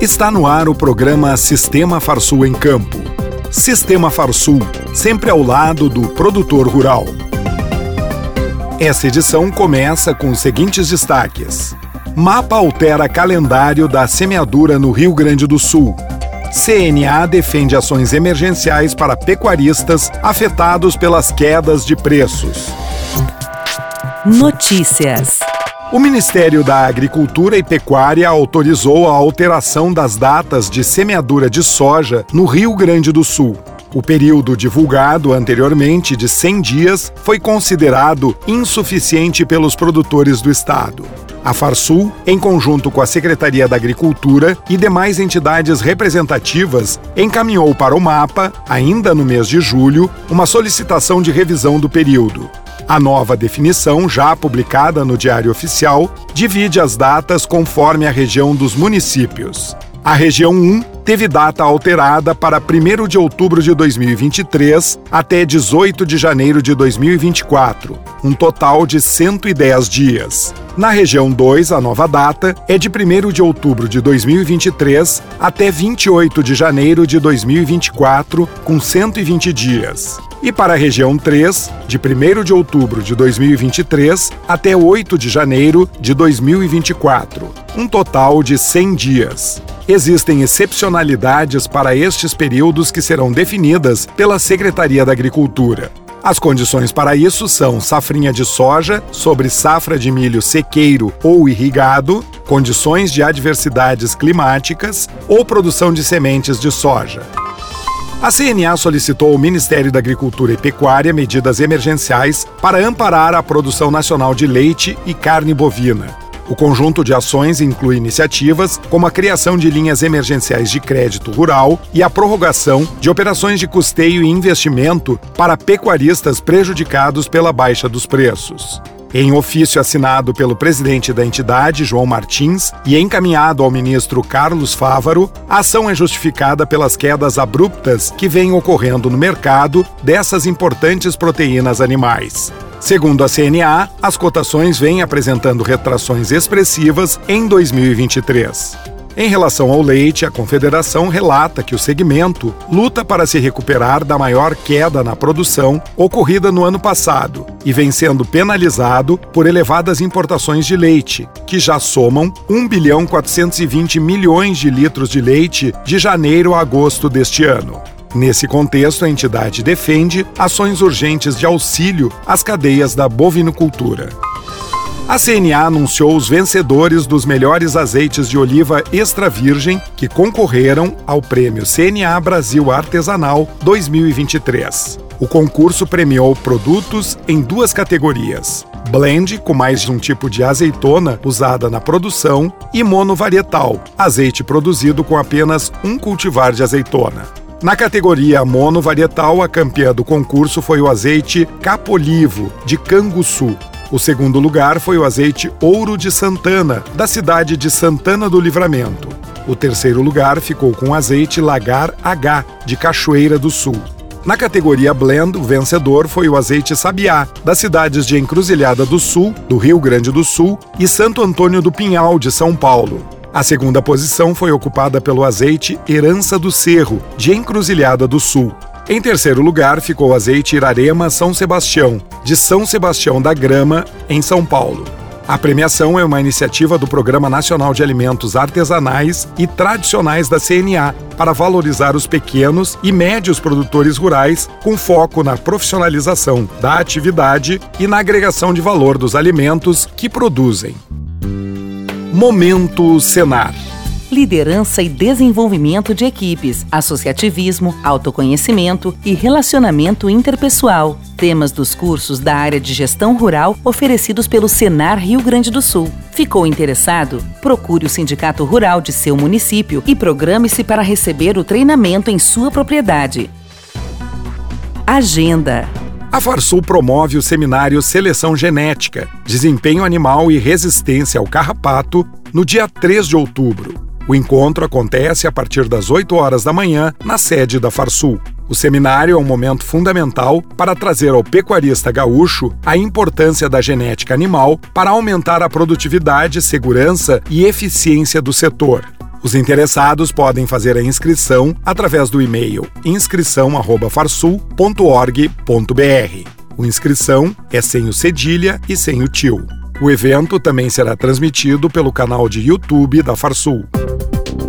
Está no ar o programa Sistema Farsul em Campo. Sistema Farsul, sempre ao lado do produtor rural. Essa edição começa com os seguintes destaques: Mapa altera calendário da semeadura no Rio Grande do Sul. CNA defende ações emergenciais para pecuaristas afetados pelas quedas de preços. Notícias. O Ministério da Agricultura e Pecuária autorizou a alteração das datas de semeadura de soja no Rio Grande do Sul. O período divulgado anteriormente de 100 dias foi considerado insuficiente pelos produtores do estado. A Farsul, em conjunto com a Secretaria da Agricultura e demais entidades representativas, encaminhou para o mapa, ainda no mês de julho, uma solicitação de revisão do período. A nova definição, já publicada no Diário Oficial, divide as datas conforme a região dos municípios. A região 1 teve data alterada para 1 de outubro de 2023 até 18 de janeiro de 2024, um total de 110 dias. Na região 2, a nova data é de 1 de outubro de 2023 até 28 de janeiro de 2024, com 120 dias. E para a região 3, de 1 de outubro de 2023 até 8 de janeiro de 2024, um total de 100 dias. Existem excepcionalidades para estes períodos que serão definidas pela Secretaria da Agricultura. As condições para isso são safrinha de soja sobre safra de milho sequeiro ou irrigado, condições de adversidades climáticas ou produção de sementes de soja. A CNA solicitou ao Ministério da Agricultura e Pecuária medidas emergenciais para amparar a produção nacional de leite e carne bovina. O conjunto de ações inclui iniciativas como a criação de linhas emergenciais de crédito rural e a prorrogação de operações de custeio e investimento para pecuaristas prejudicados pela baixa dos preços. Em ofício assinado pelo presidente da entidade, João Martins, e encaminhado ao ministro Carlos Fávaro, a ação é justificada pelas quedas abruptas que vêm ocorrendo no mercado dessas importantes proteínas animais. Segundo a CNA, as cotações vêm apresentando retrações expressivas em 2023. Em relação ao leite, a Confederação relata que o segmento luta para se recuperar da maior queda na produção ocorrida no ano passado e vem sendo penalizado por elevadas importações de leite, que já somam 1 bilhão 420 milhões de litros de leite de janeiro a agosto deste ano. Nesse contexto, a entidade defende ações urgentes de auxílio às cadeias da bovinocultura. A CNA anunciou os vencedores dos melhores azeites de oliva extra virgem que concorreram ao Prêmio CNA Brasil Artesanal 2023. O concurso premiou produtos em duas categorias: blend, com mais de um tipo de azeitona usada na produção, e monovarietal, azeite produzido com apenas um cultivar de azeitona. Na categoria monovarietal, a campeã do concurso foi o azeite Capolivo, de Canguçu, o segundo lugar foi o azeite Ouro de Santana, da cidade de Santana do Livramento. O terceiro lugar ficou com o azeite Lagar H, de Cachoeira do Sul. Na categoria Blend, o vencedor foi o azeite Sabiá, das cidades de Encruzilhada do Sul, do Rio Grande do Sul, e Santo Antônio do Pinhal, de São Paulo. A segunda posição foi ocupada pelo azeite Herança do Cerro, de Encruzilhada do Sul. Em terceiro lugar ficou o azeite Irarema São Sebastião, de São Sebastião da Grama, em São Paulo. A premiação é uma iniciativa do Programa Nacional de Alimentos Artesanais e Tradicionais da CNA para valorizar os pequenos e médios produtores rurais com foco na profissionalização da atividade e na agregação de valor dos alimentos que produzem. Momento Senar liderança e desenvolvimento de equipes, associativismo, autoconhecimento e relacionamento interpessoal. Temas dos cursos da área de gestão rural oferecidos pelo Senar Rio Grande do Sul. Ficou interessado? Procure o Sindicato Rural de seu município e programe-se para receber o treinamento em sua propriedade. Agenda. A Farsul promove o seminário Seleção Genética, Desempenho Animal e Resistência ao Carrapato no dia 3 de outubro. O encontro acontece a partir das 8 horas da manhã na sede da Farsul. O seminário é um momento fundamental para trazer ao pecuarista gaúcho a importância da genética animal para aumentar a produtividade, segurança e eficiência do setor. Os interessados podem fazer a inscrição através do e-mail inscrição@farsul.org.br. O inscrição é sem o cedilha e sem o tio. O evento também será transmitido pelo canal de YouTube da Farsul.